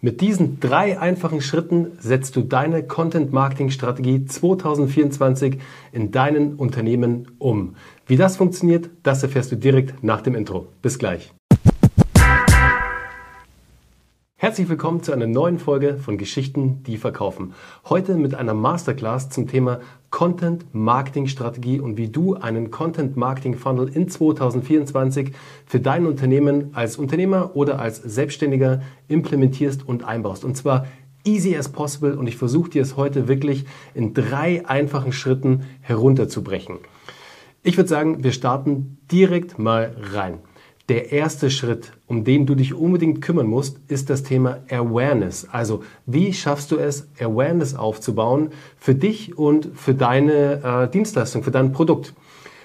Mit diesen drei einfachen Schritten setzt du deine Content-Marketing-Strategie 2024 in deinen Unternehmen um. Wie das funktioniert, das erfährst du direkt nach dem Intro. Bis gleich. Herzlich willkommen zu einer neuen Folge von Geschichten, die verkaufen. Heute mit einer Masterclass zum Thema Content Marketing Strategie und wie du einen Content Marketing Funnel in 2024 für dein Unternehmen als Unternehmer oder als Selbstständiger implementierst und einbaust. Und zwar easy as possible und ich versuche dir es heute wirklich in drei einfachen Schritten herunterzubrechen. Ich würde sagen, wir starten direkt mal rein. Der erste Schritt, um den du dich unbedingt kümmern musst, ist das Thema Awareness. Also wie schaffst du es, Awareness aufzubauen für dich und für deine äh, Dienstleistung, für dein Produkt?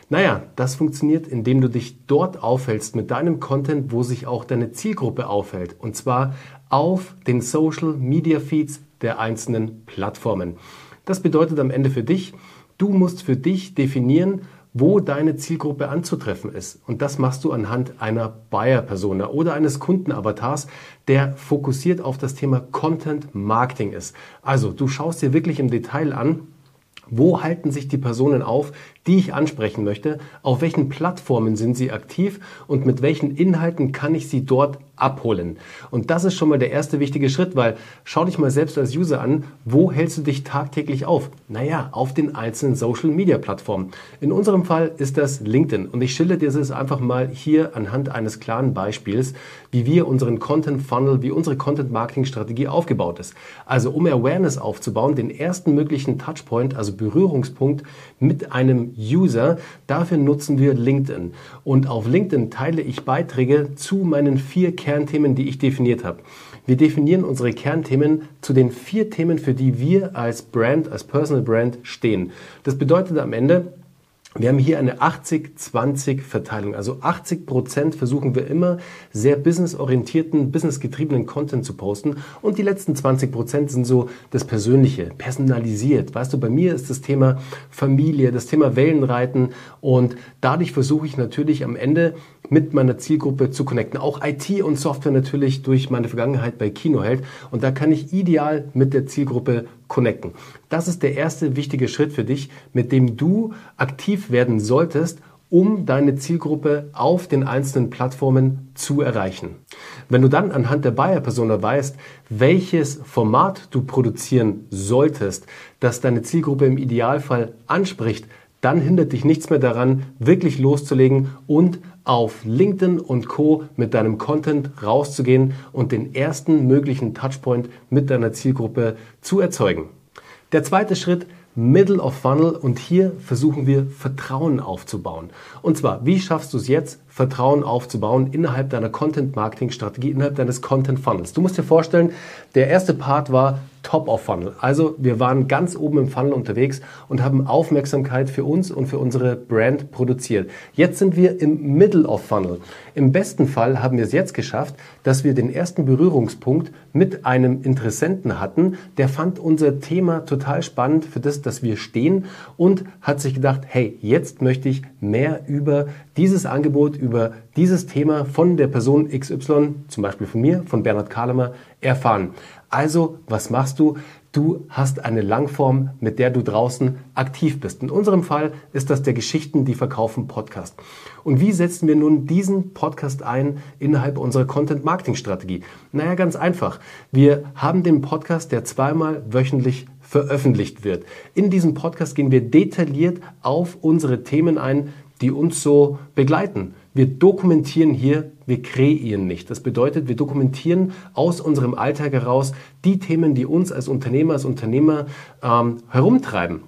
Naja, das funktioniert, indem du dich dort aufhältst mit deinem Content, wo sich auch deine Zielgruppe aufhält. Und zwar auf den Social Media Feeds der einzelnen Plattformen. Das bedeutet am Ende für dich, du musst für dich definieren, wo deine Zielgruppe anzutreffen ist. Und das machst du anhand einer Buyer-Persona oder eines Kundenavatars, der fokussiert auf das Thema Content Marketing ist. Also du schaust dir wirklich im Detail an, wo halten sich die Personen auf, die ich ansprechen möchte? Auf welchen Plattformen sind sie aktiv und mit welchen Inhalten kann ich sie dort abholen? Und das ist schon mal der erste wichtige Schritt, weil schau dich mal selbst als User an, wo hältst du dich tagtäglich auf? Naja, auf den einzelnen Social Media Plattformen. In unserem Fall ist das LinkedIn und ich schilder dir das einfach mal hier anhand eines klaren Beispiels, wie wir unseren Content Funnel, wie unsere Content Marketing Strategie aufgebaut ist. Also um Awareness aufzubauen, den ersten möglichen Touchpoint, also Berührungspunkt mit einem User. Dafür nutzen wir LinkedIn. Und auf LinkedIn teile ich Beiträge zu meinen vier Kernthemen, die ich definiert habe. Wir definieren unsere Kernthemen zu den vier Themen, für die wir als Brand, als Personal Brand stehen. Das bedeutet am Ende, wir haben hier eine 80-20-Verteilung. Also 80 Prozent versuchen wir immer sehr businessorientierten, businessgetriebenen Content zu posten. Und die letzten 20 Prozent sind so das Persönliche, personalisiert. Weißt du, bei mir ist das Thema Familie, das Thema Wellenreiten. Und dadurch versuche ich natürlich am Ende mit meiner Zielgruppe zu connecten. Auch IT und Software natürlich durch meine Vergangenheit bei Kinoheld. Und da kann ich ideal mit der Zielgruppe connecten. Das ist der erste wichtige Schritt für dich, mit dem du aktiv werden solltest, um deine Zielgruppe auf den einzelnen Plattformen zu erreichen. Wenn du dann anhand der Buyer-Persona weißt, welches Format du produzieren solltest, das deine Zielgruppe im Idealfall anspricht, dann hindert dich nichts mehr daran, wirklich loszulegen und auf LinkedIn und Co. mit deinem Content rauszugehen und den ersten möglichen Touchpoint mit deiner Zielgruppe zu erzeugen. Der zweite Schritt, Middle of Funnel und hier versuchen wir Vertrauen aufzubauen. Und zwar, wie schaffst du es jetzt, Vertrauen aufzubauen innerhalb deiner Content Marketing Strategie, innerhalb deines Content Funnels? Du musst dir vorstellen, der erste Part war Top of Funnel. Also wir waren ganz oben im Funnel unterwegs und haben Aufmerksamkeit für uns und für unsere Brand produziert. Jetzt sind wir im Middle of Funnel. Im besten Fall haben wir es jetzt geschafft, dass wir den ersten Berührungspunkt mit einem Interessenten hatten. Der fand unser Thema total spannend für das, dass wir stehen und hat sich gedacht, hey, jetzt möchte ich mehr über dieses Angebot, über dieses Thema von der Person XY, zum Beispiel von mir, von Bernhard Kahlemer, erfahren. Also, was machst du? Du hast eine Langform, mit der du draußen aktiv bist. In unserem Fall ist das der Geschichten, die verkaufen Podcast. Und wie setzen wir nun diesen Podcast ein innerhalb unserer Content Marketing Strategie? Naja, ganz einfach. Wir haben den Podcast, der zweimal wöchentlich veröffentlicht wird. In diesem Podcast gehen wir detailliert auf unsere Themen ein, die uns so begleiten. Wir dokumentieren hier, wir kreieren nicht. Das bedeutet, wir dokumentieren aus unserem Alltag heraus die Themen, die uns als Unternehmer, als Unternehmer ähm, herumtreiben.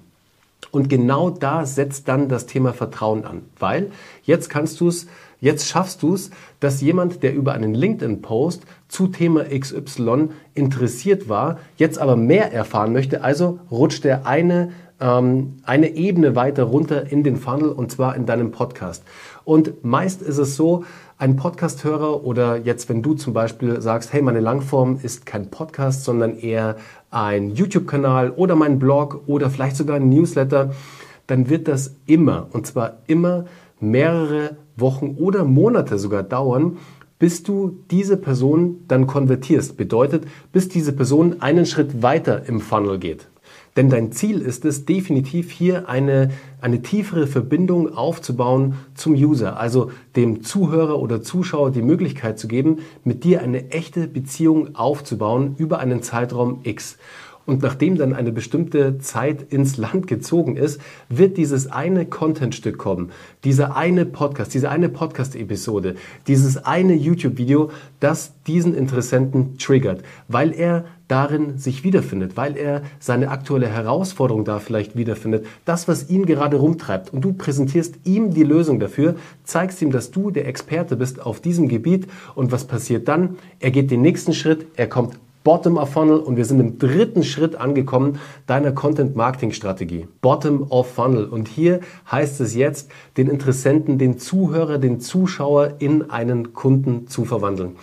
Und genau da setzt dann das Thema Vertrauen an, weil jetzt kannst du es, jetzt schaffst du es, dass jemand, der über einen LinkedIn-Post zu Thema XY interessiert war, jetzt aber mehr erfahren möchte, also rutscht er eine ähm, eine Ebene weiter runter in den Funnel und zwar in deinem Podcast. Und meist ist es so, ein Podcast-Hörer oder jetzt, wenn du zum Beispiel sagst, hey, meine Langform ist kein Podcast, sondern eher ein YouTube-Kanal oder mein Blog oder vielleicht sogar ein Newsletter, dann wird das immer, und zwar immer mehrere Wochen oder Monate sogar dauern, bis du diese Person dann konvertierst. Bedeutet, bis diese Person einen Schritt weiter im Funnel geht. Denn dein Ziel ist es definitiv hier eine, eine tiefere Verbindung aufzubauen zum User, also dem Zuhörer oder Zuschauer die Möglichkeit zu geben, mit dir eine echte Beziehung aufzubauen über einen Zeitraum X. Und nachdem dann eine bestimmte Zeit ins Land gezogen ist, wird dieses eine Contentstück kommen, dieser eine Podcast, diese eine Podcast-Episode, dieses eine YouTube-Video, das diesen Interessenten triggert, weil er darin sich wiederfindet, weil er seine aktuelle Herausforderung da vielleicht wiederfindet, das, was ihn gerade rumtreibt. Und du präsentierst ihm die Lösung dafür, zeigst ihm, dass du der Experte bist auf diesem Gebiet. Und was passiert dann? Er geht den nächsten Schritt, er kommt Bottom of Funnel und wir sind im dritten Schritt angekommen deiner Content Marketing Strategie. Bottom of Funnel und hier heißt es jetzt, den Interessenten, den Zuhörer, den Zuschauer in einen Kunden zu verwandeln.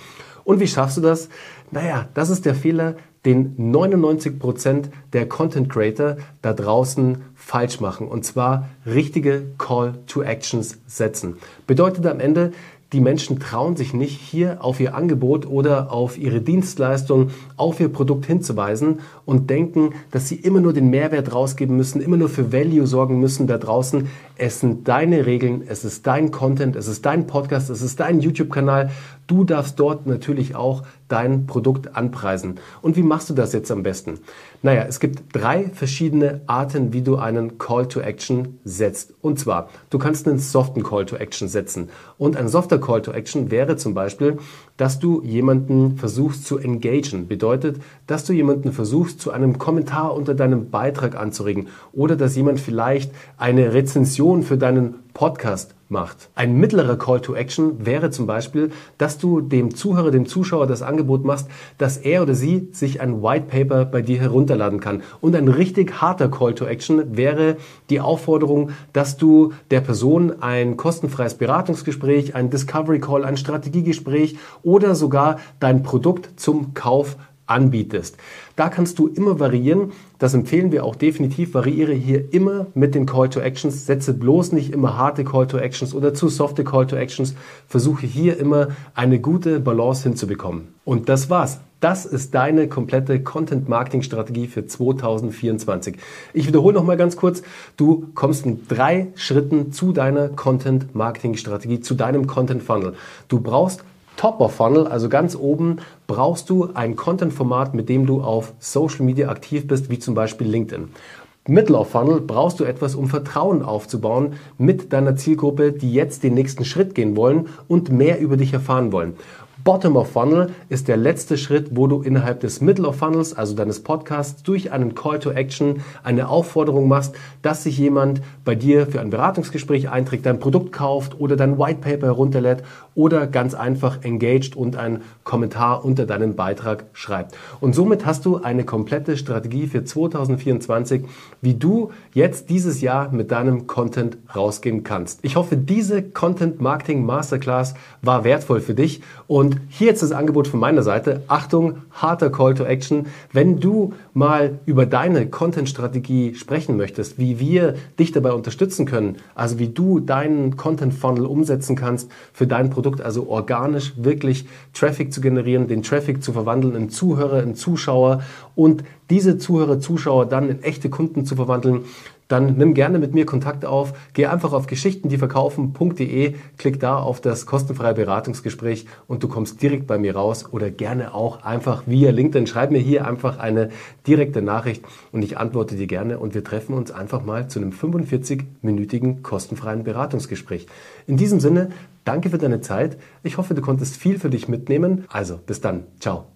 Und wie schaffst du das? Naja, das ist der Fehler, den 99 Prozent der Content Creator da draußen falsch machen. Und zwar richtige Call to Actions setzen. Bedeutet am Ende, die Menschen trauen sich nicht, hier auf ihr Angebot oder auf ihre Dienstleistung, auf ihr Produkt hinzuweisen und denken, dass sie immer nur den Mehrwert rausgeben müssen, immer nur für Value sorgen müssen da draußen. Es sind deine Regeln, es ist dein Content, es ist dein Podcast, es ist dein YouTube-Kanal. Du darfst dort natürlich auch dein Produkt anpreisen. Und wie machst du das jetzt am besten? Naja, es gibt drei verschiedene Arten, wie du einen Call to Action setzt. Und zwar, du kannst einen soften Call to Action setzen. Und ein softer Call to Action wäre zum Beispiel, dass du jemanden versuchst zu engagen. Bedeutet, dass du jemanden versuchst, zu einem Kommentar unter deinem Beitrag anzuregen. Oder dass jemand vielleicht eine Rezension für deinen Podcast macht. Ein mittlerer Call to Action wäre zum Beispiel, dass du dem Zuhörer, dem Zuschauer das Angebot machst, dass er oder sie sich ein White Paper bei dir herunterladen kann. Und ein richtig harter Call to Action wäre die Aufforderung, dass du der Person ein kostenfreies Beratungsgespräch, ein Discovery Call, ein Strategiegespräch oder sogar dein Produkt zum Kauf anbietest. Da kannst du immer variieren. Das empfehlen wir auch definitiv. Variiere hier immer mit den Call to Actions. Setze bloß nicht immer harte Call to Actions oder zu softe Call to Actions. Versuche hier immer eine gute Balance hinzubekommen. Und das war's. Das ist deine komplette Content Marketing Strategie für 2024. Ich wiederhole noch mal ganz kurz. Du kommst in drei Schritten zu deiner Content Marketing Strategie, zu deinem Content Funnel. Du brauchst Top of Funnel, also ganz oben, brauchst du ein Content-Format, mit dem du auf Social Media aktiv bist, wie zum Beispiel LinkedIn. Middle of Funnel brauchst du etwas, um Vertrauen aufzubauen mit deiner Zielgruppe, die jetzt den nächsten Schritt gehen wollen und mehr über dich erfahren wollen. Bottom of Funnel ist der letzte Schritt, wo du innerhalb des Middle of Funnels, also deines Podcasts, durch einen Call to Action eine Aufforderung machst, dass sich jemand bei dir für ein Beratungsgespräch einträgt, dein Produkt kauft oder dein White Paper herunterlädt oder ganz einfach engaged und einen Kommentar unter deinen Beitrag schreibt. Und somit hast du eine komplette Strategie für 2024, wie du jetzt dieses Jahr mit deinem Content rausgehen kannst. Ich hoffe, diese Content Marketing Masterclass war wertvoll für dich und und hier jetzt das Angebot von meiner Seite. Achtung, harter Call to Action. Wenn du mal über deine Content-Strategie sprechen möchtest, wie wir dich dabei unterstützen können, also wie du deinen Content-Funnel umsetzen kannst für dein Produkt, also organisch wirklich Traffic zu generieren, den Traffic zu verwandeln in Zuhörer, in Zuschauer und diese Zuhörer, Zuschauer dann in echte Kunden zu verwandeln, dann nimm gerne mit mir Kontakt auf. Geh einfach auf geschichtendieverkaufen.de, klick da auf das kostenfreie Beratungsgespräch und du kommst direkt bei mir raus oder gerne auch einfach via LinkedIn. Schreib mir hier einfach eine direkte Nachricht und ich antworte dir gerne und wir treffen uns einfach mal zu einem 45-minütigen kostenfreien Beratungsgespräch. In diesem Sinne, danke für deine Zeit. Ich hoffe, du konntest viel für dich mitnehmen. Also, bis dann. Ciao.